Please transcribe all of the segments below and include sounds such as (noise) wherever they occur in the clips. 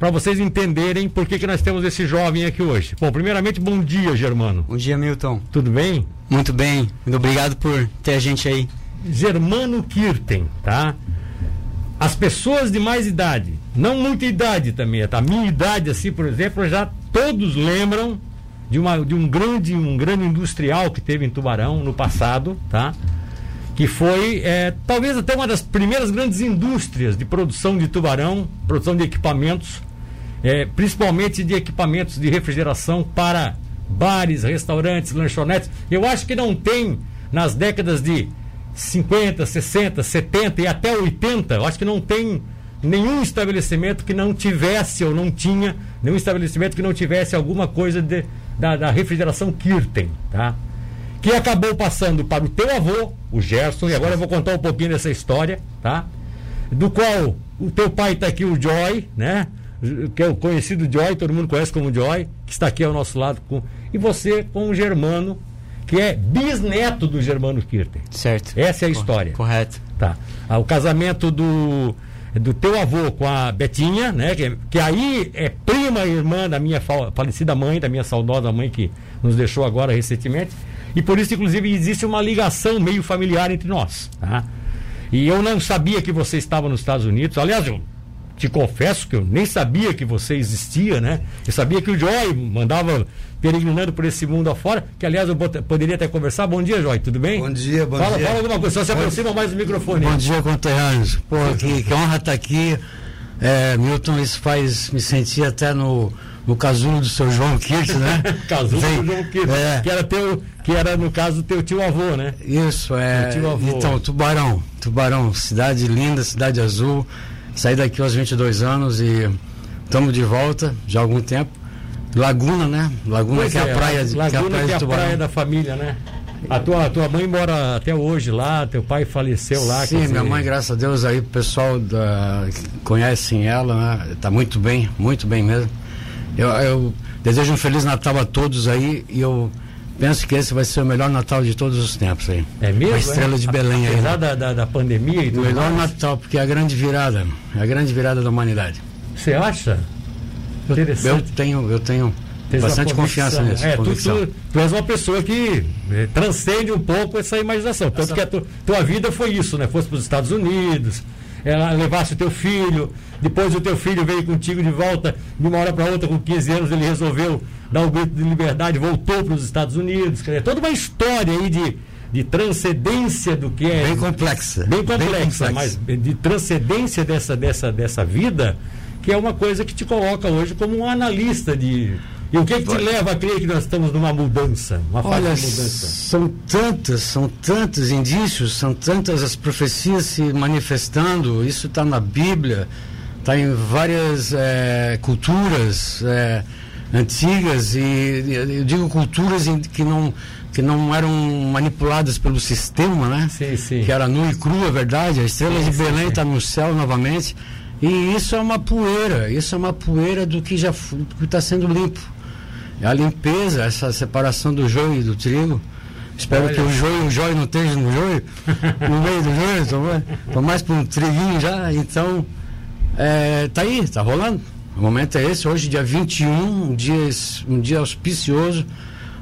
para vocês entenderem por que, que nós temos esse jovem aqui hoje. Bom, primeiramente, bom dia, Germano. Bom dia, Milton. Tudo bem? Muito bem. Muito obrigado por ter a gente aí. Germano Kirten, tá? As pessoas de mais idade, não muita idade também, tá? A minha idade, assim, por exemplo, já todos lembram de, uma, de um grande um grande industrial que teve em Tubarão no passado, tá? que foi é, talvez até uma das primeiras grandes indústrias de produção de tubarão, produção de equipamentos, é, principalmente de equipamentos de refrigeração para bares, restaurantes, lanchonetes. Eu acho que não tem nas décadas de 50, 60, 70 e até 80, eu acho que não tem nenhum estabelecimento que não tivesse ou não tinha nenhum estabelecimento que não tivesse alguma coisa de, da, da refrigeração Kirten, tá? que acabou passando para o teu avô, o Gerson, e agora eu vou contar um pouquinho dessa história, tá? Do qual o teu pai está aqui, o Joy, né? Que é o conhecido Joy, todo mundo conhece como Joy, que está aqui ao nosso lado, com, e você com o Germano, que é bisneto do Germano Kirten. Certo. Essa é a história. Correto. Tá. Ah, o casamento do, do teu avô com a Betinha, né? Que, que aí é prima e irmã da minha falecida mãe, da minha saudosa mãe que nos deixou agora recentemente. E por isso, inclusive, existe uma ligação meio familiar entre nós. Tá? E eu não sabia que você estava nos Estados Unidos. Aliás, eu te confesso que eu nem sabia que você existia, né? Eu sabia que o Joy mandava peregrinando por esse mundo afora, que aliás eu poderia até conversar. Bom dia, Joy, tudo bem? Bom dia, bom fala, dia. Fala alguma coisa, só se aproxima mais do microfone. Bom dia, conterrâneos. Pô, que, que honra estar aqui. É, Milton, isso faz me sentir até no, no casulo do seu João Kirch, né? (laughs) casulo do João Kirch, é. que era teu, que era no caso teu tio avô, né? Isso, é. Então, Tubarão, Tubarão, cidade linda, cidade azul. Saí daqui aos 22 anos e estamos de volta já há algum tempo. Laguna, né? Laguna pois que é, é a praia de Laguna que é a praia, que é a praia da família, né? A tua, tua mãe mora até hoje lá, teu pai faleceu lá. Sim, minha mãe, graças a Deus, aí o pessoal da, conhecem ela, né? Tá muito bem, muito bem mesmo. Eu, eu desejo um Feliz Natal a todos aí e eu penso que esse vai ser o melhor Natal de todos os tempos aí. É mesmo? A estrela é? de Belém aí. Apesar da, da, da, pandemia e tudo O melhor mais. Natal, porque é a grande virada, é a grande virada da humanidade. Você acha? Eu, eu tenho, eu tenho bastante confiança nisso. É, tu, tu, tu, és uma pessoa que eh, transcende um pouco essa imaginação. Tanto essa... que a tu, tua vida foi isso, né? Fosse para os Estados Unidos, ela levasse o teu filho, depois o teu filho veio contigo de volta, de uma hora para outra, com 15 anos, ele resolveu dar um grito de liberdade, voltou para os Estados Unidos. Quer dizer, toda uma história aí de, de transcendência do que é. Bem complexa. Bem complexa, bem mas de transcendência dessa, dessa, dessa vida, que é uma coisa que te coloca hoje como um analista de. E o que, que te leva a crer que nós estamos numa mudança, uma fase Olha, de mudança? São tantas, são tantos indícios, são tantas as profecias se manifestando, isso está na Bíblia, está em várias é, culturas é, antigas, e eu digo culturas que não, que não eram manipuladas pelo sistema, né? Sim, sim. Que era nu e cru, é verdade, a estrela sim, de Belém está no céu novamente. E isso é uma poeira, isso é uma poeira do que já está sendo limpo. É a limpeza, essa separação do joio e do trigo. Espero Olha. que o joio, o joio não esteja no joio, no meio do joio, estou mais para um triguinho já, então é, tá aí, tá rolando. O momento é esse, hoje dia 21, um dia, um dia auspicioso,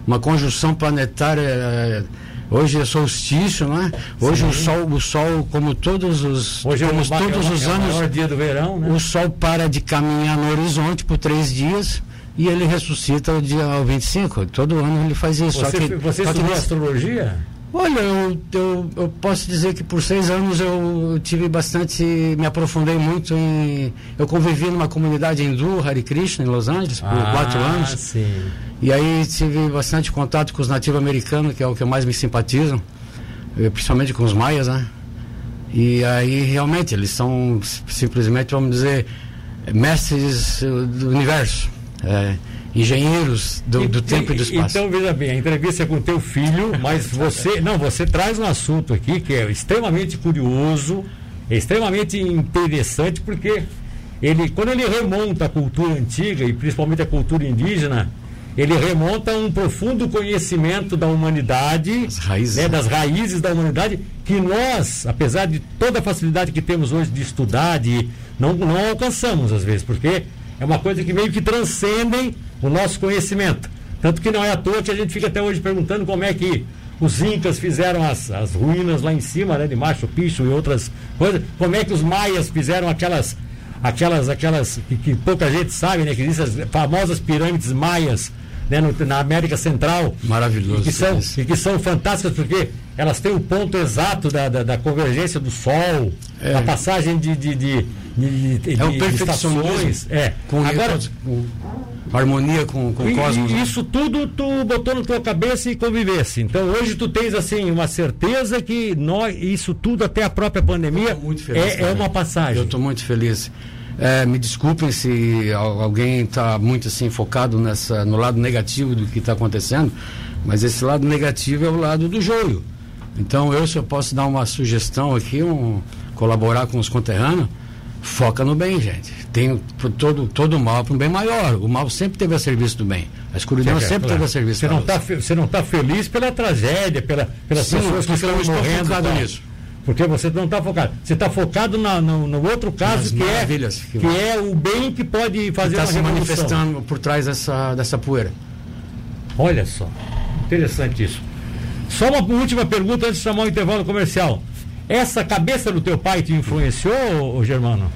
uma conjunção planetária. É, hoje é solstício, né? Hoje Sim. o sol, o sol, como todos os, hoje como é todos é os anos, é dia do verão, né? o sol para de caminhar no horizonte por três dias e ele ressuscita o dia 25. Todo ano ele faz isso. Você, que, você estudou astrologia? Olha, eu, eu, eu, posso dizer que por seis anos eu tive bastante, me aprofundei muito em. Eu convivi numa comunidade hindu, Hare Krishna, em Los Angeles, por ah, quatro anos. Sim. E aí tive bastante contato com os nativos americanos, que é o que mais me simpatizam, eh, principalmente com os maias, né? E aí realmente eles são simplesmente, vamos dizer, mestres do universo é, engenheiros do, e, do tempo e, e do espaço. Então, veja bem, a entrevista é com teu filho, mas você. (laughs) Não, você traz um assunto aqui que é extremamente curioso, extremamente interessante, porque ele, quando ele remonta a cultura antiga, e principalmente a cultura indígena, ele remonta a um profundo conhecimento da humanidade, raízes. Né, das raízes da humanidade, que nós, apesar de toda a facilidade que temos hoje de estudar, de, não, não alcançamos às vezes, porque É uma coisa que meio que transcendem o nosso conhecimento. Tanto que não é à toa que a gente fica até hoje perguntando como é que os incas fizeram as, as ruínas lá em cima, né, de Machu Picchu e outras coisas. Como é que os maias fizeram aquelas aquelas aquelas que, que pouca gente sabe, né, que existem as famosas pirâmides maias né, no, na América Central. Maravilhoso. E que, são, e que são fantásticas porque elas têm o ponto exato da, da, da convergência do Sol, é. a passagem de, de, de, de, é o perfeccionismo. É. Com Agora, harmonia com, com o cosmos. Né? Isso tudo tu botou na tua cabeça e convivesse. Então hoje tu tens assim uma certeza que nós, isso tudo até a própria pandemia feliz, é, é, uma passagem. Eu estou muito feliz. É, me desculpem se alguém está muito assim focado nessa, no lado negativo do que está acontecendo, mas esse lado negativo é o lado do joio. Então eu se eu posso dar uma sugestão aqui, um, colaborar com os conterrâneos, foca no bem, gente. Tem todo, todo mal para um bem maior. O mal sempre teve a serviço do bem. A escuridão sempre claro. teve a serviço você não tá, Você não está feliz pela tragédia, pela, pelas Sim, pessoas que estão morrendo. Tá? nisso. Porque você não está focado. Você está focado na, no, no, outro caso que é, que, que é o bem que pode fazer está se manifestando por trás dessa, dessa poeira. Olha só. Interessante isso. Só uma última pergunta antes de chamar o intervalo comercial. Essa cabeça do teu pai te influenciou, Germano?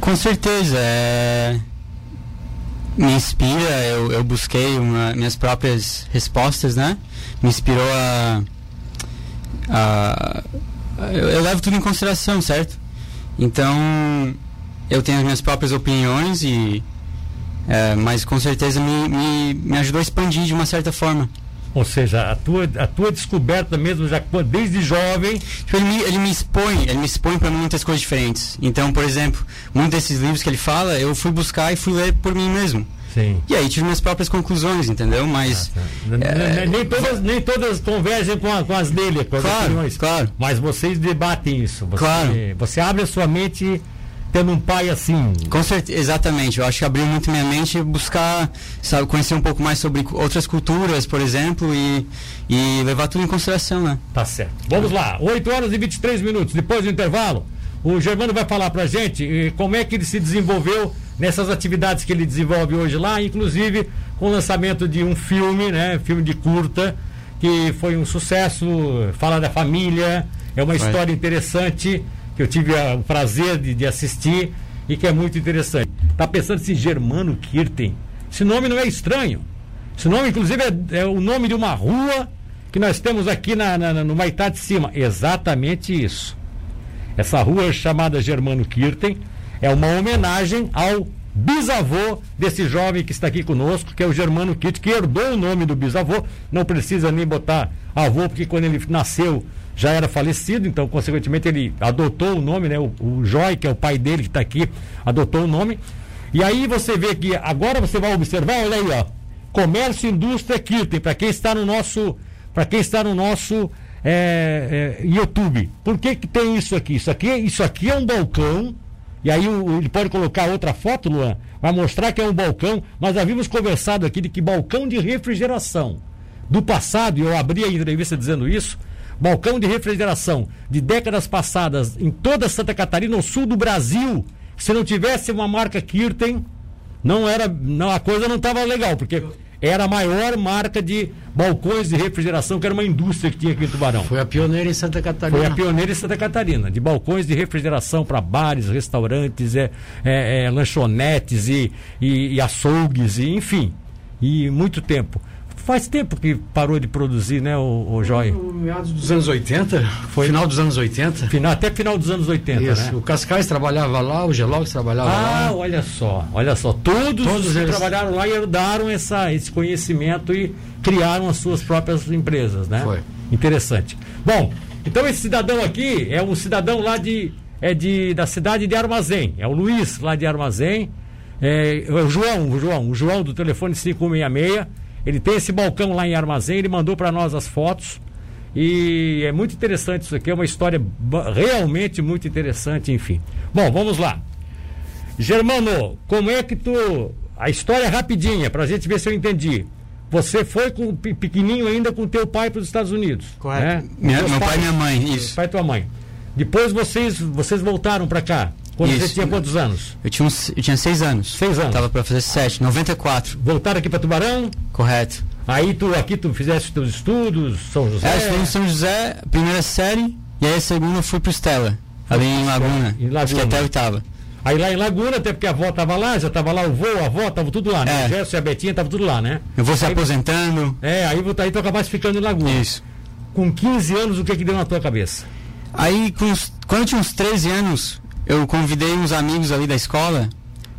Com certeza. É... Me inspira, eu, eu busquei uma, minhas próprias respostas, né? Me inspirou a. a eu, eu levo tudo em consideração, certo? Então, eu tenho as minhas próprias opiniões e. É, mas com certeza me, me, me ajudou a expandir de uma certa forma. Ou seja, a tua, a tua descoberta mesmo, já desde jovem. Tipo, ele, me, ele me expõe, ele me expõe para muitas coisas diferentes. Então, por exemplo, muitos desses livros que ele fala, eu fui buscar e fui ler por mim mesmo. Sim. E aí tive minhas próprias conclusões, entendeu? Mas. Ah, tá. é, nem, todas, nem todas convergem com, a, com as dele, com as claro, opiniões. Claro. Mas vocês debatem isso. Você, claro. Você abre a sua mente tendo um pai assim. Com certeza, exatamente. Eu acho que abriu muito minha mente buscar, sabe, conhecer um pouco mais sobre outras culturas, por exemplo, e, e levar tudo em consideração, né? Tá certo. Vamos lá, 8 horas e 23 minutos. Depois do intervalo, o Germano vai falar pra gente como é que ele se desenvolveu nessas atividades que ele desenvolve hoje lá, inclusive com o lançamento de um filme, né? Filme de curta, que foi um sucesso, fala da família, é uma história interessante que eu tive o prazer de, de assistir e que é muito interessante. Tá pensando se Germano Kirten? Esse nome não é estranho. Esse nome, inclusive, é, é o nome de uma rua que nós temos aqui na, na, no Maitá de Cima. Exatamente isso. Essa rua chamada Germano Kirten é uma homenagem ao bisavô desse jovem que está aqui conosco, que é o Germano Kirten, que herdou o nome do bisavô. Não precisa nem botar avô, porque quando ele nasceu já era falecido, então, consequentemente, ele adotou o nome, né? O, o Joy, que é o pai dele que está aqui, adotou o nome. E aí você vê que agora você vai observar, olha aí, ó. Comércio Indústria Kirten, para quem está no nosso. Para quem está no nosso é, é, YouTube. Por que, que tem isso aqui? Isso aqui, isso aqui é um balcão. E aí o, ele pode colocar outra foto, Luan, vai mostrar que é um balcão. Nós havíamos conversado aqui de que balcão de refrigeração. Do passado, e eu abri a entrevista dizendo isso, balcão de refrigeração de décadas passadas em toda Santa Catarina, no sul do Brasil, se não tivesse uma marca Kirten, não era, não, a coisa não estava legal, porque era a maior marca de balcões de refrigeração, que era uma indústria que tinha aqui em Tubarão. Foi a pioneira em Santa Catarina. Foi a pioneira em Santa Catarina, de balcões de refrigeração para bares, restaurantes, é, é, é, lanchonetes e, e, e açougues, e, enfim. E muito tempo. Faz tempo que parou de produzir, né, o, o Joy? No meados dos anos 80, foi final dos anos 80. Final, até final dos anos 80, Isso. né? O Cascais trabalhava lá, o Gelox trabalhava ah, lá. Ah, olha só, olha só. Todos, Todos os eles... trabalharam lá herdaram essa, esse conhecimento e criaram as suas próprias empresas, né? Foi. Interessante. Bom, então esse cidadão aqui é um cidadão lá de, é de, da cidade de Armazém. É o Luiz, lá de Armazém. É, é o João, o João, o João do telefone 566 ele tem esse balcão lá em armazém, ele mandou para nós as fotos. E é muito interessante isso aqui, é uma história realmente muito interessante, enfim. Bom, vamos lá. Germano, como é que tu. A história é rapidinha, para a gente ver se eu entendi. Você foi com pequenininho ainda com teu pai para os Estados Unidos. Correto. Né? Minha, meu pai e minha mãe, isso. Pai e tua mãe. Depois vocês, vocês voltaram para cá. Quando Isso. você tinha quantos anos? Eu tinha, uns, eu tinha seis anos. Seis anos. Tava pra fazer sete. 94, Voltaram aqui para Tubarão? correto. Aí tu aqui tu fizeste teus estudos, São José. É, estudei em São José, primeira série, e aí a segunda eu fui pro Stella, ali em Laguna. Em Laguna. Fiquei até a oitava. Aí lá em Laguna, até porque a avó tava lá, já tava lá o vô, a avó, tava tudo lá, né? É. O Gerson e a Betinha tava tudo lá, né? Eu vou se Aí- aposentando. É, aí, aí tu acabaste ficando em Laguna. Isso. Com 15 anos, o que que deu na tua cabeça? Aí, com quando eu tinha uns 13 anos, eu convidei uns amigos ali da escola.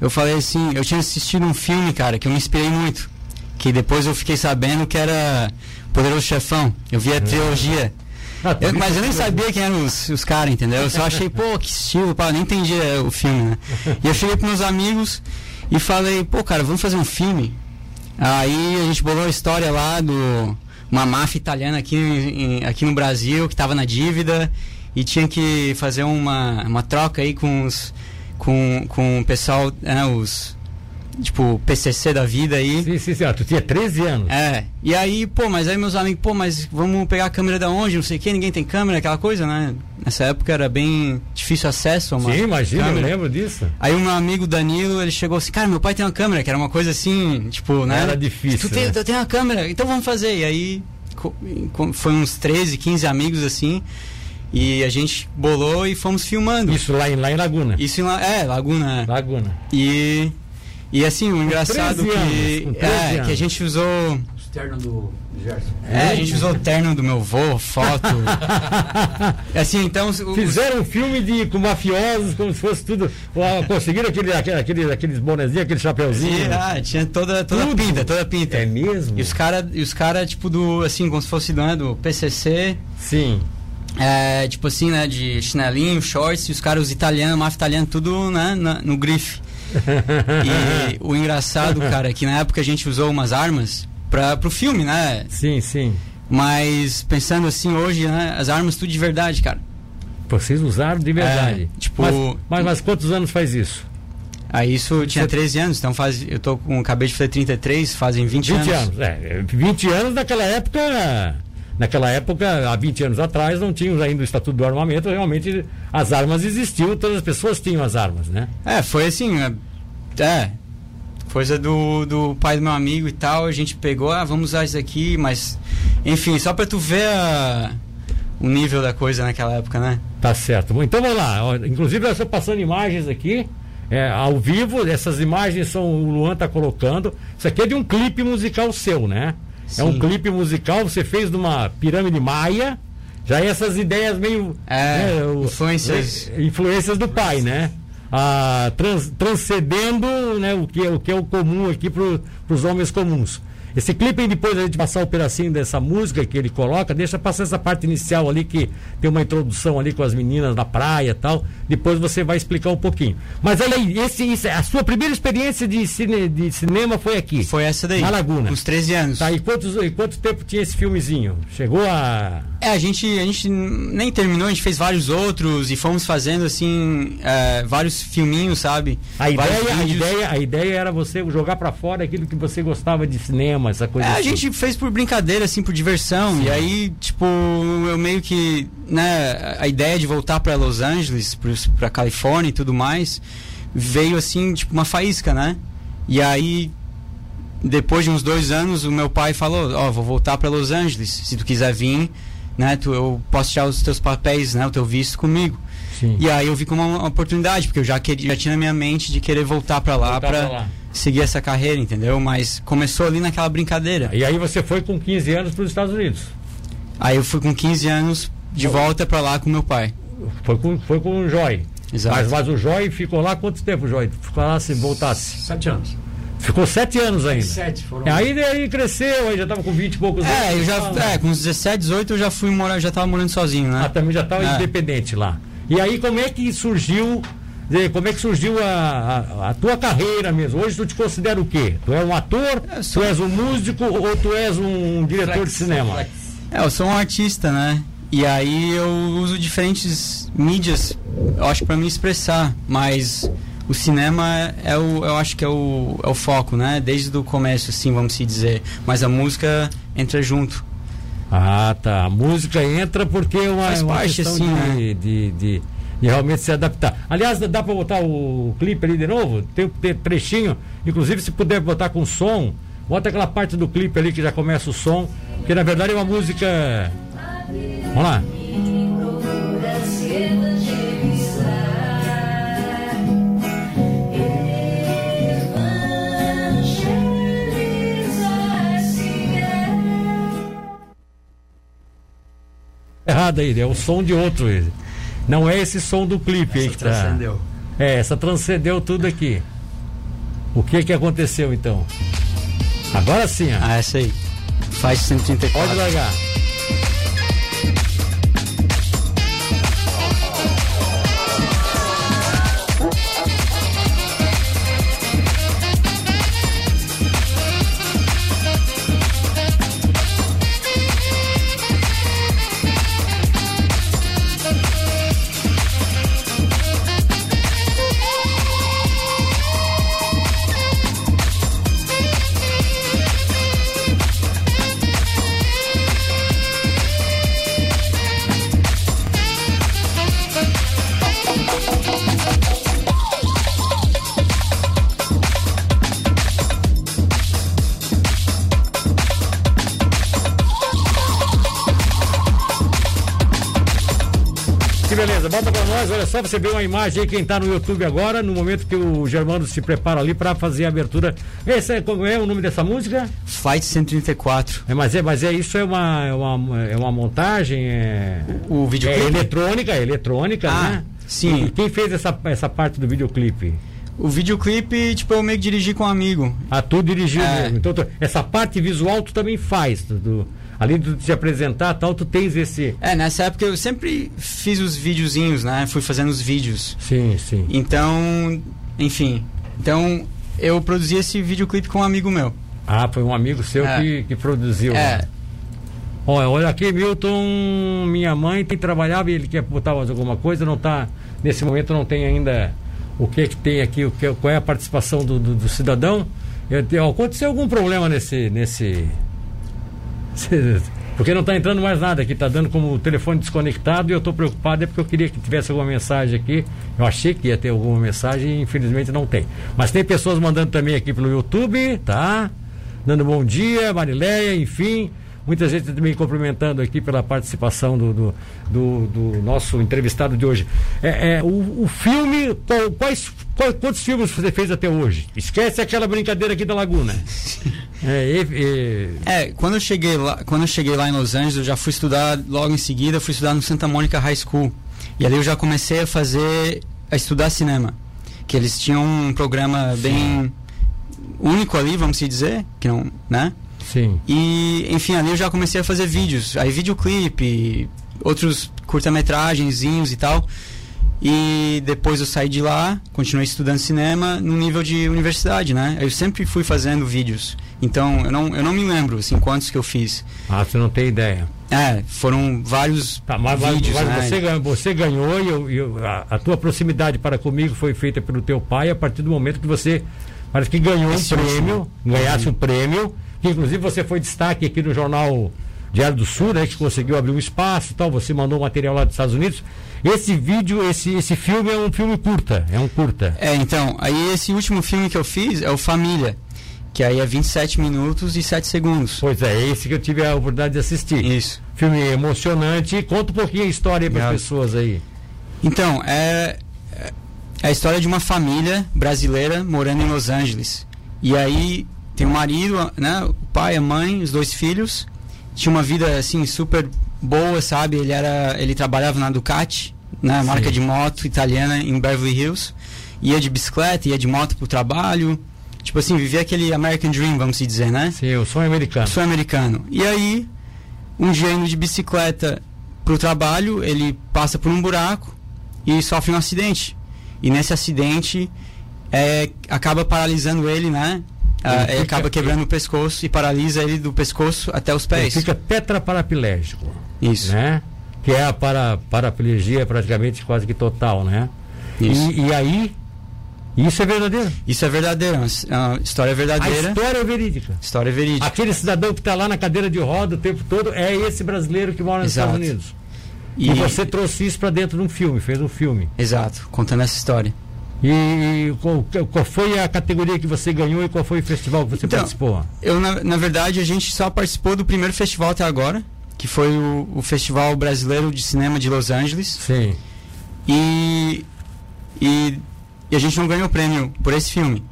Eu falei assim, eu tinha assistido um filme, cara, que eu me inspirei muito. Que depois eu fiquei sabendo que era Poderoso Chefão. Eu vi a trilogia. Ah, tu Eu- mas eu nem sabia quem eram os, os caras, entendeu? Eu só achei, pô, que estilo, pá, eu nem entendia o filme, né? (laughs) E eu cheguei pros meus amigos e falei, pô, cara, vamos fazer um filme. Aí a gente bolou a história lá do uma máfia italiana aqui, em- aqui no Brasil que tava na dívida e tinha que fazer uma, uma troca aí com os com, com o pessoal, né, os tipo PCC da vida aí. Sim, sim, sim. Ah, tu tinha 13 anos. É, e aí, pô, mas aí meus amigos, pô, mas vamos pegar a câmera da onde? Não sei o que, ninguém tem câmera, aquela coisa, né? Nessa época era bem difícil acesso a uma Sim, imagina, eu câmera. lembro disso. Aí o meu amigo Danilo, ele chegou assim, cara, meu pai tem uma câmera, que era uma coisa assim, tipo, né? Era difícil, Tu tem, né? eu tenho uma câmera, então vamos fazer. E aí foi uns 13, 15 amigos assim, e a gente bolou e fomos filmando. Isso lá em, lá em Laguna. Isso em La- é, Laguna. é. Laguna. E e assim, o engraçado 13 que anos, com 13 é, que a gente usou Externo do Gerson. É, a gente usou o terno do meu vô, foto. (laughs) assim, então. os- Fizeram um filme de, com mafiosos, como se fosse tudo. Conseguiram aquele, aquele, aquele, aqueles bonezinhos, aquele chapeuzinho. Ah, tinha toda, toda Tudo. pinta, toda pinta. É mesmo? E os caras, os cara, tipo, do. Assim, como se fosse né, do PCC. Sim. É, tipo assim, né? De chinelinho, shorts. E os caras, os italianos, máfia italiana, tudo, né? na- no grife. (laughs) E o engraçado, cara, é que na época a gente usou umas armas pra, pro filme, né? Sim, sim. Mas pensando assim, hoje, né? As armas tudo de verdade, cara. Vocês usaram de verdade. É, tipo- Mas, mas, mas quantos anos faz isso? Aí isso eu tinha Você- 13 anos, então faz, eu tô com, acabei de fazer 33, fazem 20, 20 anos. anos. É, 20 anos naquela época. Naquela época, há 20 anos atrás, não tínhamos ainda o Estatuto do Armamento, realmente as armas existiam, todas as pessoas tinham as armas, né? É, foi assim, é, é, coisa do, do pai do meu amigo e tal, a gente pegou, ah, vamos usar isso aqui, mas, enfim, só pra tu ver a- o nível da coisa naquela época, né? Tá certo. Bom, então vamos lá. Inclusive, eu estou passando imagens aqui, é, ao vivo. Essas imagens são o Luan tá colocando. Isso aqui é de um clipe musical seu, né? É um Sim. clipe musical, você fez numa pirâmide maia. Já essas ideias meio. É, né, influências. influências do pai, né? Ah, trans- transcendendo né, o, que, é- o que é o comum aqui para os homens comuns. Esse clipe depois a gente passar o pedacinho dessa música que ele coloca, deixa passar essa parte inicial ali que tem uma introdução ali com as meninas na praia e tal. Depois você vai explicar um pouquinho. Mas olha aí, esse, isso, a sua primeira experiência de, cine- de cinema foi aqui. Foi essa daí. Na Laguna. Uns 13 anos. Tá, e quantos, e quanto tempo tinha esse filmezinho? Chegou a. É, a gente, a gente nem terminou, a gente fez vários outros e fomos fazendo, assim, é, vários filminhos, sabe? A ideia, a, ideia, a ideia era você jogar pra fora aquilo que você gostava de cinema, essa coisa É, a assim. gente fez por brincadeira, assim, por diversão. E aí, tipo, eu meio que, né, a ideia de voltar pra Los Angeles, pra Califórnia e tudo mais, veio assim, tipo, uma faísca, né? E aí, depois de uns dois anos, o meu pai falou, ó, vou voltar pra Los Angeles. Se tu quiser vir, né, tu, eu posso tirar os teus papéis, né, o teu visto comigo. Sim. E aí eu vi como uma, oportunidade, porque eu já, queria, já tinha na minha mente de querer voltar pra lá Voltar pra pra lá. Seguir essa carreira, entendeu? Mas começou ali naquela brincadeira. E aí você foi com 15 anos para os Estados Unidos. Aí eu fui com 15 anos de volta pra lá com meu pai. Foi com, foi com o Joy. Exato. Mas, mas o Joy ficou lá quanto tempo, Joy? Ficou lá se voltasse. Sete anos. Ficou sete anos ainda. Sete foram. E aí, aí cresceu, aí já estava com 20 e poucos anos. É, eu já, Ah, é, com uns 17, 18 eu já fui morar, já tava morando sozinho, Ah, né? também já estava É. independente lá. E aí, como é que surgiu, eh, como é que surgiu a, a, a tua carreira mesmo? Hoje tu te considera o quê? Tu é um ator, tu és um músico ou tu és um diretor de cinema? É, eu sou um artista, né? E aí eu uso diferentes mídias, eu acho pra me expressar, mas o cinema é o, eu acho que é o, é o foco, né? Desde o começo, assim, vamos se dizer. Mas a música entra junto. Ah, tá. A música entra porque é uma, Faz uma parte, questão assim, de, né? de, de, e realmente se adaptar. Aliás, dá para botar o clipe ali de novo? Tem um trechinho, inclusive se puder botar com som, bota aquela parte do clipe ali que já começa o som, que na verdade é uma música. Vamos lá. Errado aí, é o som de outro. Não é esse som do clipe essa aí que tá. transcendeu. É, essa transcendeu tudo aqui. O que que aconteceu então? Agora sim, ó. Ah, essa aí. Faz 134. Pode largar. Nós, olha só, você vê uma imagem aí, quem tá no YouTube agora, no momento que o Germano se prepara ali para fazer a abertura. Esse é, como é o nome dessa música? Fight 134. É, mas é, mas é isso é uma, é uma, é uma montagem, é, o, o videoclipe? É eletrônica, é eletrônica, ah, né? Sim. E quem fez essa, essa parte do videoclipe? O videoclipe, tipo, eu meio que dirigi com um amigo. Ah, tu dirigiu é. mesmo. Então, tu, essa parte visual tu também faz, tu, tu além de te apresentar tal, tu tens esse. É, nessa época eu sempre fiz os videozinhos, né? Fui fazendo os vídeos. Sim, sim. Então, enfim. Então, eu produzi esse videoclipe com um amigo meu. Ah, foi um amigo seu é. que, que produziu. É. Né? Olha, olha aqui, Milton, minha mãe tem trabalhado e ele quer botar alguma coisa, não tá. Nesse momento não tem ainda o que que tem aqui, o que, qual é a participação do, do, do cidadão. Eu, aconteceu algum problema nesse, nesse, porque não está entrando mais nada aqui, está dando como o telefone desconectado e eu estou preocupado, é porque eu queria que tivesse alguma mensagem aqui. Eu achei que ia ter alguma mensagem e infelizmente não tem. Mas tem pessoas mandando também aqui pelo YouTube, tá? Dando bom dia, Marileia, enfim. Muita gente também cumprimentando aqui pela participação do, do, do, do nosso entrevistado de hoje. É, é o, o, filme, quais, quais, quantos filmes você fez até hoje? Esquece aquela brincadeira aqui da Laguna. (laughs) É, é, quando eu cheguei lá, quando eu cheguei lá em Los Angeles, eu já fui estudar logo em seguida, fui estudar no Santa Monica High School. E ali eu já comecei a fazer, a estudar cinema. Que eles tinham um programa bem único ali, vamos dizer, que não, né? Sim. E, enfim, ali eu já comecei a fazer vídeos. Aí videoclipe, outros curta-metragenzinhos e tal. E depois eu saí de lá, continuei estudando cinema no nível de universidade, né? Eu sempre fui fazendo vídeos. Então, eu não, eu não me lembro, assim, quantos que eu fiz. Ah, você não tem ideia? É, foram vários tá, mas, vídeos, mas, né? você, você ganhou e, eu, eu, a, a, tua proximidade para comigo foi feita pelo teu pai a partir do momento que você parece que ganhou Esse um prêmio, ganhasse um prêmio que inclusive você foi destaque aqui no jornal Diário do Sul, né, que conseguiu abrir um espaço e tal, você mandou material lá dos Estados Unidos. Esse vídeo, esse, esse filme é um filme curta, é um curta. É, então, aí esse último filme que eu fiz é o Família, que aí é 27 minutos e 7 segundos. Pois é, é, esse que eu tive a oportunidade de assistir. Isso. Filme emocionante. Conta um pouquinho a história para as pessoas aí. Então, é, é a história de uma família brasileira morando em Los Angeles. E aí tem o marido, né? O pai, a mãe, os dois filhos. Tinha uma vida assim super boa, sabe? Ele era, ele trabalhava na Ducati, né? Marca de moto italiana em Beverly Hills. Ia de bicicleta, ia de moto pro trabalho. Tipo assim, vivia aquele American Dream, vamos dizer, né? Sim, o sonho americano. O sonho americano. E aí, um dia indo de bicicleta pro trabalho, ele passa por um buraco e sofre um acidente. E nesse acidente, é, acaba paralisando ele, né? Ah, ele acaba quebrando o pescoço e paralisa ele do pescoço até os pés. Ele fica tetraparaplégico. Isso. Né? Que é a para, paraplegia praticamente quase que total, né? Isso. E, e aí, isso é verdadeiro? Isso é verdadeiro, é uma história verdadeira. A história é verídica. História verídica. Aquele cidadão que está lá na cadeira de roda o tempo todo é esse brasileiro que mora nos Exato. Estados Unidos. E, e você trouxe isso para dentro de um filme, fez um filme. Exato, contando essa história. E qual, qual, foi a categoria que você ganhou e qual foi o festival que você então, participou? Eu, na, na, verdade, a gente só participou do primeiro festival até agora, que foi o, o Festival Brasileiro de Cinema de Los Angeles. Sim. E, e, e a gente não ganhou prêmio por esse filme.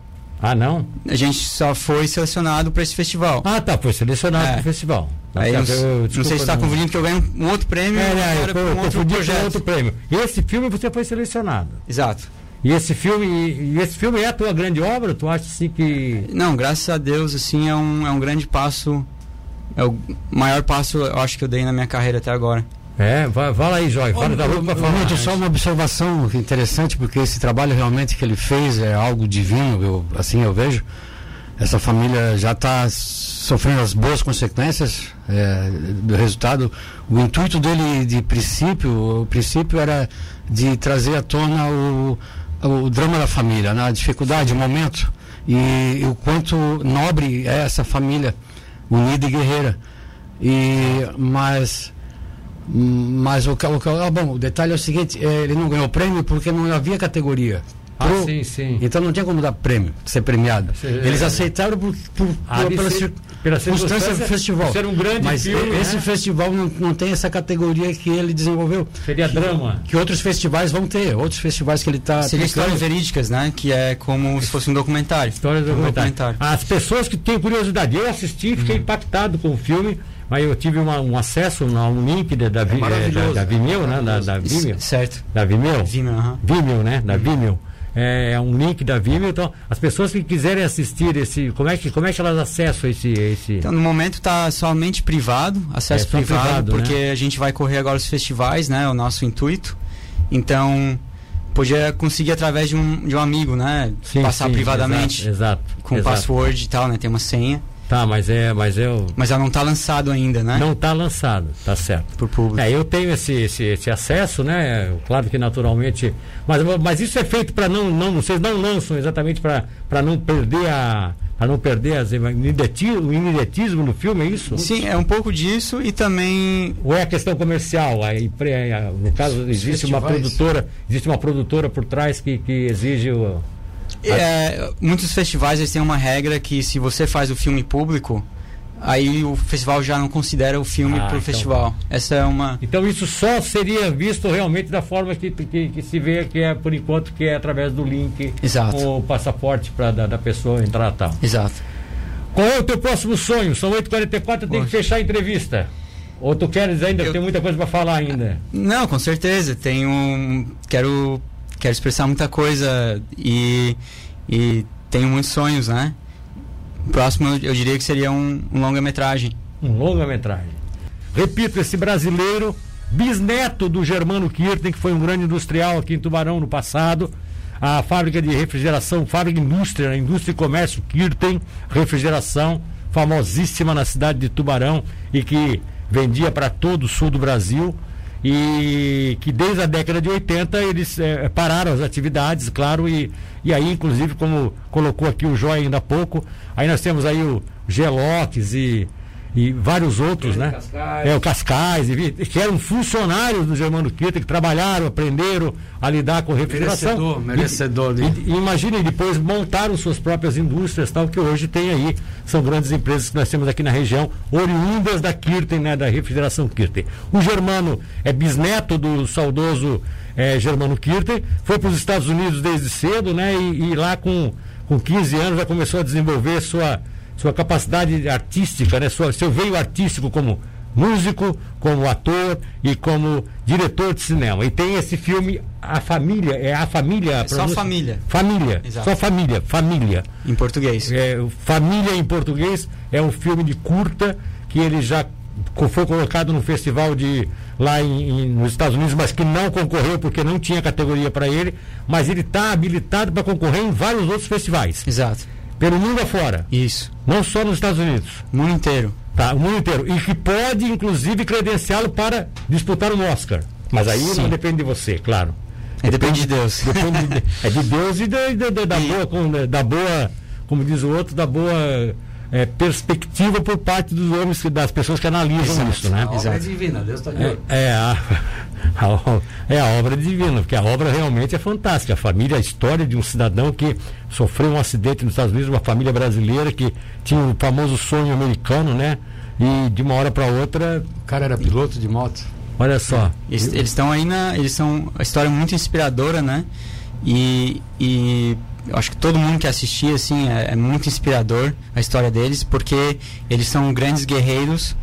Ah, não? A gente só foi selecionado para esse festival. Ah, tá, foi selecionado é. para o festival. Aí, eu, eu, não sei se está confundindo que eu ganho um outro prêmio é, é, eu, eu, um outro projeto. outro prêmio. Esse filme você foi selecionado. Exato. E esse filme, e esse filme é a tua grande obra? Tu acha assim que. Não, graças a Deus, assim, é um, é um grande passo. É o maior passo, eu acho que eu dei na minha carreira até agora. É, vai, fala aí, Jói, fala da falar. Só uma observação interessante, porque esse trabalho realmente que ele fez é algo divino, eu, assim eu vejo. Essa família já está sofrendo as boas consequências é, do resultado. O intuito dele de princípio, o princípio era de trazer à tona o, o drama da família, né? a dificuldade, o momento e, e, o quanto nobre é essa família unida e guerreira. E mas mas o, o, o, bom, o detalhe é o seguinte, é, ele não ganhou prêmio porque não havia categoria. Ah, sim, sim. Então não tinha como dar prêmio, ser premiado. Sim, Eles é, aceitaram por, por, ah, pela, ser, pela circunstância do festival. Ser um grande Mas filme, esse né? festival não, não tem essa categoria que ele desenvolveu. Seria que, drama. Que outros festivais vão ter, outros festivais que ele está. Seria histórias verídicas, né? Que é como se fosse um documentário. Histórias um documentário. As pessoas que têm curiosidade, eu assisti, fiquei uhum. impactado com o filme mas eu tive uma, um acesso a um link da, da, é da, da Vimeo, né? Da, da Vimeo. Certo. Da Vimeo? Vimeo, uhum. Vimeo né? Da Vimeo. É, é, um link da Vimeo, então as pessoas que quiserem assistir esse, como é que, como é que elas acessam esse, esse... Então no momento está somente privado, acesso é, privado, privado, porque né? a gente vai correr agora os festivais, né, o nosso intuito. Então podia conseguir através de um, de um amigo, né, sim, passar sim, privadamente, exato, exato com exato. password e tal, né, tem uma senha. Tá, mas é, mas eu. Mas ela não está lançado ainda, né? Não está lançado, tá certo. Por público. É, eu tenho esse, esse, esse, acesso, né? Claro que naturalmente, mas, mas isso é feito para não, não, vocês não lançam exatamente para não perder a para não perder as, o ineditismo no filme, é isso? Sim, é um pouco disso e também. Ou é a questão comercial? A, a, no caso, existe uma produtora, existe uma produtora por trás que, que exige o, é, muitos festivais eles têm uma regra que se você faz o filme público, aí o festival já não considera o filme ah, para o então, festival. Essa é uma. Então isso só seria visto realmente da forma que, que, que, se vê que é por enquanto que é através do link Exato. o passaporte para da, da, pessoa entrar tal. Exato. Qual é o teu próximo sonho? São 8h44, tem que fechar a entrevista. Ou tu queres ainda? Eu... Tem muita coisa para falar ainda. Não, com certeza. Tenho. Quero quero expressar muita coisa e, e tenho muitos sonhos, né? Próximo eu diria que seria um, um longa-metragem. Um longa-metragem. Repito, esse brasileiro, bisneto do Germano Kirten, que foi um grande industrial aqui em Tubarão no passado, a fábrica de refrigeração, fábrica de indústria, indústria e comércio Kirten, refrigeração, famosíssima na cidade de Tubarão e que vendia para todo o sul do Brasil e que desde a década de 80 eles é, pararam as atividades, claro, e, e aí, inclusive, como colocou aqui o Joy ainda há pouco, aí nós temos aí o Gelox e e vários outros, né? Cascais. É, o Cascais, que eram funcionários do Germano Quita, que trabalharam, aprenderam a lidar com refrigeração. Merecedor, merecedor. E, e, imagine, depois montaram suas próprias indústrias, tal, que hoje tem aí, são grandes empresas que nós temos aqui na região, oriundas da Kirten, né? Da refrigeração Kirten. O Germano é bisneto do saudoso é, Germano Kirten, foi para os Estados Unidos desde cedo, né? E, e lá com, com 15 anos já começou a desenvolver sua sua capacidade artística, né? Sua, seu veio artístico como músico, como ator e como diretor de cinema. E tem esse filme A Família, é A Família. É só Família. Família, Exato. só Família, Família. Em português. É, família em português é um filme de curta que ele já foi colocado no festival de lá em, em, nos Estados Unidos, mas que não concorreu porque não tinha categoria para ele, mas ele está habilitado para concorrer em vários outros festivais. Exato. Pelo mundo afora. Isso. Não só nos Estados Unidos. O mundo inteiro. Tá, o mundo inteiro. E que pode, inclusive, credenciá-lo para disputar um Oscar. Mas aí Sim. não depende de você, claro. É, depende, de Deus. (laughs) Depende de, é de Deus e da, da, da, boa, da boa, como diz o outro, da boa é, perspectiva por parte dos homens, das pessoas que analisam Exato. isso, né? A obra é Exato. divina, Deus está de É, olho. é a, (laughs) a o- é a obra divina, porque a obra realmente é fantástica. A família, a história de um cidadão que sofreu um acidente nos Estados Unidos, uma família brasileira que tinha o famoso sonho americano, né? E de uma hora para outra, O cara era piloto de moto. olha só. Eles eles estão aí na. Eles são. A história é muito inspiradora, né? E. e eu acho que todo mundo que assistir, assim, é, é muito inspirador a história deles, porque eles são grandes guerreiros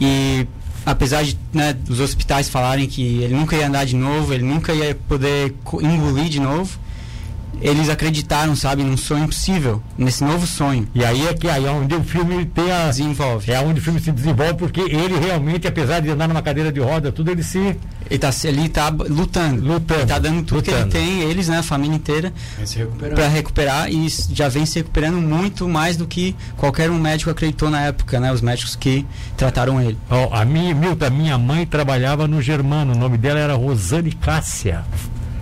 e. Apesar de né, os hospitais falarem que ele nunca ia andar de novo, ele nunca ia poder engolir de novo, eles acreditaram, sabe, num sonho impossível, nesse novo sonho. E aí é que aí é onde o filme tem a. Desenvolve. É onde o filme se desenvolve, porque ele realmente, apesar de andar numa cadeira de roda, tudo, ele se. Ele tá, ele tá lutando. Lutando, Ele tá dando tudo que ele lutando. tem, eles, né, a família inteira, para recuperar e já vem se recuperando muito mais do que qualquer um médico acreditou na época, né? Os médicos que trataram ele. Ó, a minha, Milton, a minha mãe trabalhava no Germano, o nome dela era Rosane Cássia.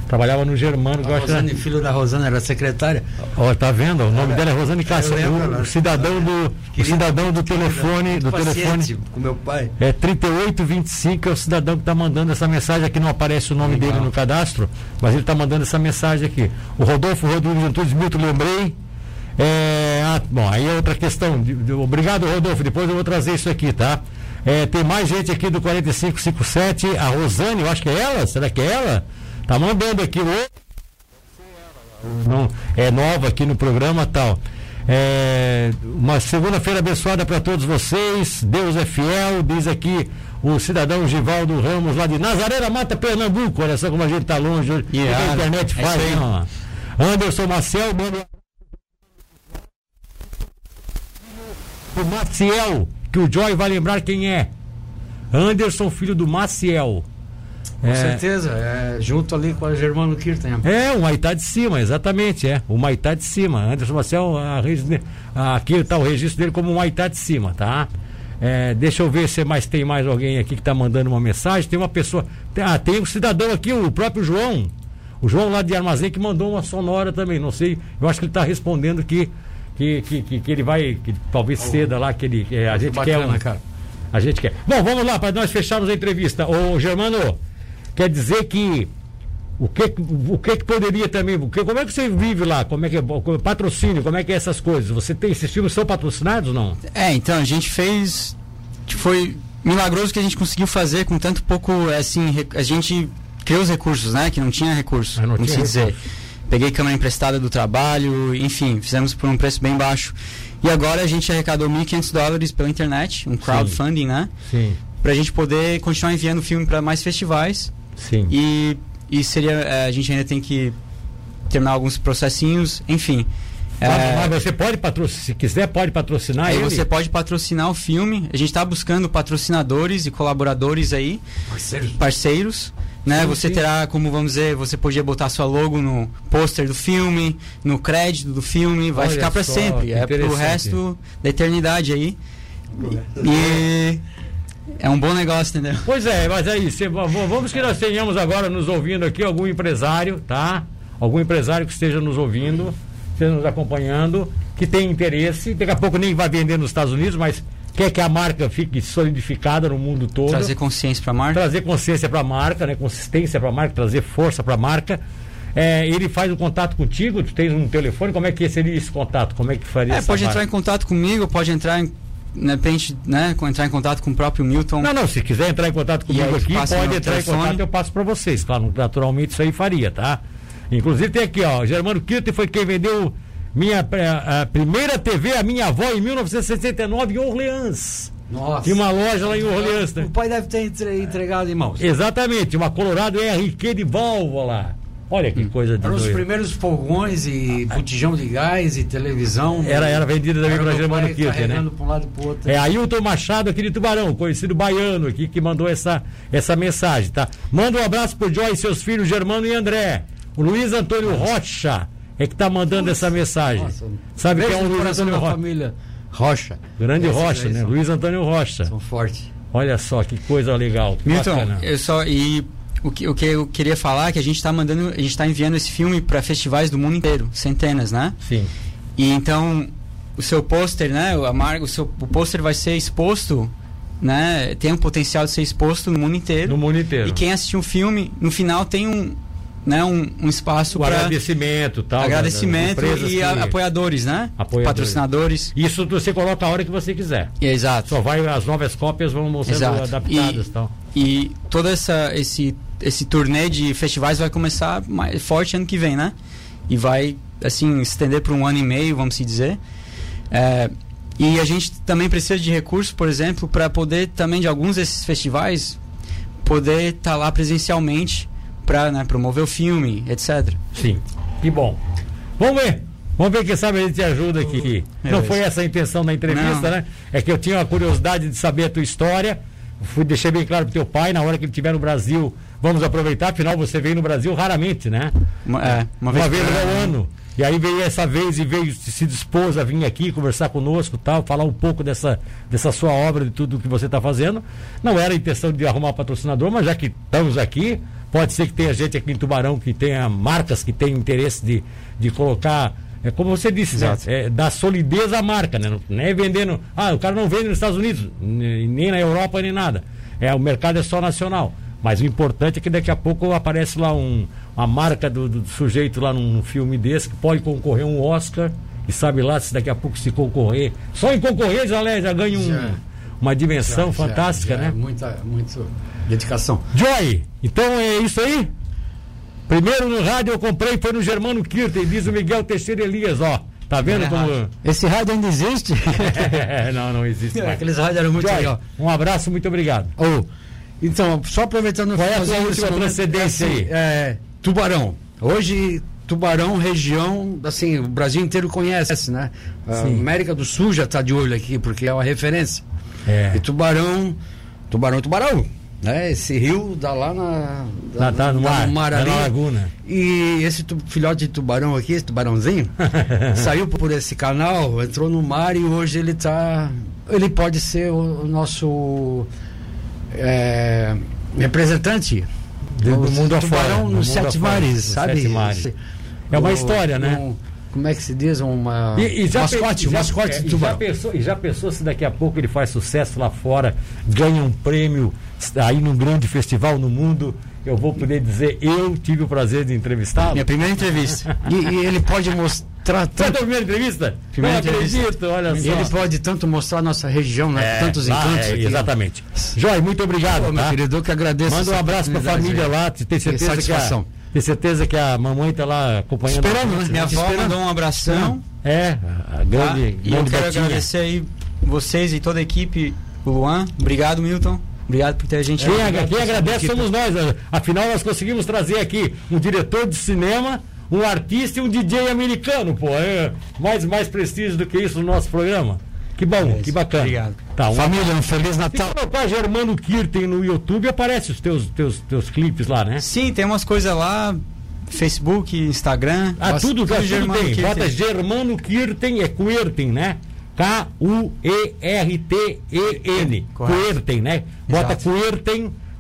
Trabalhava no Germano, A gosta. Rosane, filho da Rosana, era secretária. Ó, tá vendo? O nome dela é Rosane lembro, O, né? cidadão do, o cidadão do telefone, do telefone. com meu pai. É 3825 é o cidadão que está mandando essa mensagem aqui, não aparece o nome Legal. dele no cadastro, mas ele está mandando essa mensagem aqui. O Rodolfo Rodrigues Antunes Milton, lembrei. É, ah, bom, aí é outra questão. Obrigado, Rodolfo. Depois eu vou trazer isso aqui, tá? É, tem mais gente aqui do 4557. A Rosane, eu acho que é ela. Será que é ela? Tá mandando aqui. Ô, não, é nova aqui no programa tal. É, uma segunda-feira abençoada para todos vocês. Deus é fiel, diz aqui o cidadão Givaldo Ramos, lá de Nazaré da Mata, Pernambuco. Olha só como a gente está longe. O que a internet É faz, ó. Anderson Maciel, manda o Maciel, que o Joy vai lembrar quem é. Anderson, filho do Maciel. Com É. certeza, é, junto ali com a Germano Kirten. É, o Maitá de cima, exatamente, é. O Maitá de cima. Anderson Marcel, a, a- aqui está o registro dele como Maitá de cima, tá? É, deixa eu ver se mais tem mais alguém aqui que está mandando uma mensagem. Tem uma pessoa. Tem, ah, tem um cidadão aqui, o próprio João. O João lá de Armazém que mandou uma sonora também. Não sei, eu acho que ele está respondendo que, que, que, que, que ele vai. Que talvez ceda lá, que ele. é, a gente quer Bacana, um, cara. a gente quer. Bom, vamos lá, para nós fecharmos a entrevista. Ô, Germano, quer dizer que. O que, o que que poderia também. o que- como é que você vive lá? Como é que é como- patrocínio? Como é que é essas coisas? Você tem esses filmes são patrocinados ou não? É, então a gente fez. Foi milagroso que a gente conseguiu fazer com tanto pouco. Assim, a gente criou os recursos, né? Que não tinha recurso. Ah, não tinha dizer. Peguei câmera emprestada do trabalho, enfim, fizemos por um preço bem baixo. E agora a gente arrecadou 1.500 dólares pela internet, um crowdfunding, né? Sim, Pra gente poder continuar enviando o filme para mais festivais. Sim. E, e seria. é, a gente ainda tem que terminar alguns processinhos, enfim. É, Mas, você pode patrocinar, se quiser, pode patrocinar Aí ele. você pode patrocinar o filme. A gente está buscando patrocinadores e colaboradores aí, Parceiros. parceiros. Né? Sim, você sim. terá, como vamos dizer, você podia botar sua logo no pôster do filme, no crédito do filme, vai Olha ficar para sempre. É pro resto da eternidade aí. E é um bom negócio, entendeu? Pois é, mas v- v- vamos que nós tenhamos agora nos ouvindo aqui algum empresário, tá? Algum empresário que esteja nos ouvindo, esteja nos acompanhando, que tem interesse, daqui a pouco nem vai vender nos Estados Unidos, mas quer que a marca fique solidificada no mundo todo. Trazer consciência para a marca. trazer consciência para a marca, né? consistência para a marca, trazer força para a marca. É, ele faz o contato contigo, tu tens um telefone, como é que seria esse contato? Como é que faria É, pode marca? entrar em contato comigo, pode entrar em, de repente, né, com- entrar em contato com o próprio Milton. Não, não, se quiser entrar em contato comigo aí, aqui, pode entrar em contato, eu passo para vocês. Claro, naturalmente isso aí faria, tá? Inclusive tem aqui, ó, Germano Kirten foi quem vendeu minha a, a primeira TV a minha avó em 1969 em Orleans. Nossa. Tinha uma loja lá em Orleans, né? O pai deve ter entre- entregado em mãos. Exatamente, uma Colorado RQ de válvula. Olha que coisa de Eram os primeiros fogões e botijão de gás e televisão. Era, era vendida também para Germano Kirten, né? carregando pra um lado e pro outro. É Ailton Machado aqui de Tubarão, conhecido baiano aqui, que mandou essa, essa mensagem, tá? Manda um abraço pro Joy e seus filhos Germano e André. O Luiz Antônio Rocha é que tá mandando essa mensagem. Nossa, Sabe quem é o Luiz Antônio da Rocha? família Rocha. Grande Esses Rocha, né? São, Luiz Antônio Rocha. são fortes. Olha só que coisa legal. Milton, só e o que, o que eu queria falar é que a gente está mandando, a gente está enviando esse filme para festivais do mundo inteiro, centenas, né? Sim. E então o seu pôster, né? A marca, o seu o pôster vai ser exposto, né? Tem um potencial de ser exposto no mundo inteiro. No mundo inteiro. E quem assistiu um filme, no final tem um, né, um, um espaço o para agradecimento, tal, agradecimento e a- apoiadores, né? Apoiadores. Patrocinadores. Isso você coloca a hora que você quiser. Exato. Só vai as novas cópias vão sendo Exato. adaptadas, E- tal. E todo essa, esse, esse turnê de festivais vai começar mais forte ano que vem, né? E vai, assim, estender por um ano e meio, vamos se dizer. É, e a gente também precisa de recursos, por exemplo, para poder também de alguns desses festivais poder estar lá presencialmente para né, promover o filme, etc. Sim. Que bom. Vamos ver. Vamos ver quem sabe a gente ajuda aqui. Não Beleza. foi essa a intenção da entrevista, Não. né? É que eu tinha uma curiosidade de saber a tua história. Fui deixei bem claro pro teu pai, na hora que ele estiver no Brasil, vamos aproveitar, afinal você veio no Brasil raramente, né? Uma, é, uma vez, por ao ano. ano. E aí veio essa vez e veio, se dispôs a vir aqui conversar conosco tal, falar um pouco dessa, dessa sua obra, de tudo que você está fazendo. Não era a intenção de arrumar patrocinador, mas já que estamos aqui, pode ser que tenha gente aqui em Tubarão que tenha marcas que tenham interesse de, de colocar. É como você disse, né? É, dar solidez à marca, né? Não, é vendendo. Ah, o cara não vende nos Estados Unidos, ne- nem na Europa, nem nada. É, o mercado é só nacional. Mas o importante é que daqui a pouco aparece lá um, uma marca do, do sujeito lá num filme desse que pode concorrer a um Oscar. E sabe lá se daqui a pouco se concorrer. Só em concorrer já, já ganha um- Já. uma dimensão Já- fantástica, já- né? é Muita, muito dedicação. Joy, então é isso aí? Primeiro no rádio eu comprei foi no Germano Kirten, diz o Miguel Teixeira Elias, ó. Tá vendo É como. Esse rádio ainda existe? (laughs) não, não existe (laughs) mais. Aqueles rádios eram muito Joy, legal. um abraço, muito obrigado. Oh, então, só aproveitando Qual é a sua última momento, procedência assim, aí? É, Tubarão. Hoje, Tubarão, região, assim, o Brasil inteiro conhece, né? A Sim. América do Sul já está de olho aqui, porque é uma referência. É. E Tubarão, Tubarão, Tubarão. Né? Esse rio dá lá na, Tá, tá no mar, tá ali. na laguna. E esse tu- filhote de tubarão aqui, esse tubarãozinho, (laughs) saiu por esse canal, entrou no mar e hoje ele tá. Ele pode ser o, o nosso é, representante Do- do mundo afora, tubarão do nos sete mares, sabe? sete mares. É uma o- história, né? um- como é que se diz? Uma. E, e já, mascote, pe- já- mascote é, do e já tubarão. pensou, e já pensou se daqui a pouco ele faz sucesso lá fora, ganha um prêmio aí num grande festival no mundo, eu vou poder dizer, eu tive o prazer de entrevistá-lo? Minha primeira entrevista. (laughs) E, e ele pode mostrar Foi a primeira entrevista? Primeira Não entrevista. acredito, olha só. Ele pode tanto mostrar nossa região, né? É, Tantos lá, encantos. é, aqui. exatamente. Joy, muito obrigado. Pô, meu tá? querido, eu que agradeço. Manda um abraço pra oportunidade família aí. lá, tem certeza que a, satisfação. tem certeza que a mamãe tá lá acompanhando. Esperando, né? Minha avó mandou um abração. É, a Tá? grande, E eu grande quero Betinha. agradecer aí vocês e toda a equipe, o Luan. Obrigado, Milton. Obrigado por ter a gente. Quem, agra- quem agradece somos nós. né? Afinal, nós conseguimos trazer aqui um diretor de cinema, um artista e um DJ americano, pô. É mais, mais prestígio do que isso no nosso programa. Que bom, isso. que bacana. Obrigado. Tá, um Família, um Feliz Se Natal. colocar Germano Kirten no YouTube, aparece os teus, teus, teus clipes lá, né? Sim, tem umas coisas lá. Facebook, Instagram. Ah, Basta- tudo, tudo, Germano tem. Kirten. Bota Germano Kirten, é Querten, né? K-U-E-R-T-E-N. Correto. Querten, né? Bota Exato.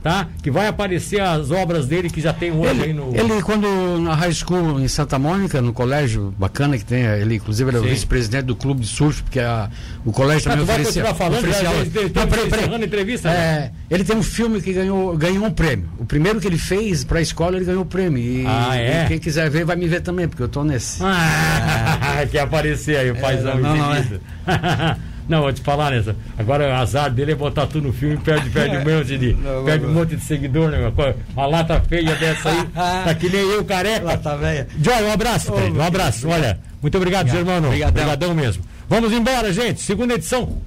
Tá? Que vai aparecer as obras dele que já tem hoje aí Ele, no. ele, quando na high school em Santa Mônica, no colégio bacana que tem, ele inclusive era o Sim. vice-presidente do clube de surf, porque a, o colégio Ah, também tu vai oferecia. continuar falando? oferecia aula. já- Não, estamos peraí, peraí. entrevista, né? É, ele tem um filme que ganhou, ganhou um prêmio. O primeiro que ele fez para a escola, ele ganhou o prêmio. E, Ah, é? e quem quiser ver, vai me ver também, porque eu tô nesse. Ah, (laughs) quer aparecer aí o paizão não, não, entendido. (laughs) Não, vou te falar nessa. Agora o azar dele é botar tudo no filme e perde, perde (laughs) um monte de. Não, perde não, um monte de seguidor, né? Uma lata feia dessa aí. (laughs) Tá que nem eu, careca. tá velha. Joy, um abraço, querido, um abraço. Olha, muito obrigado, Obrigado. Germano. Obrigadão. Obrigadão mesmo. Vamos embora, gente. Segunda edição.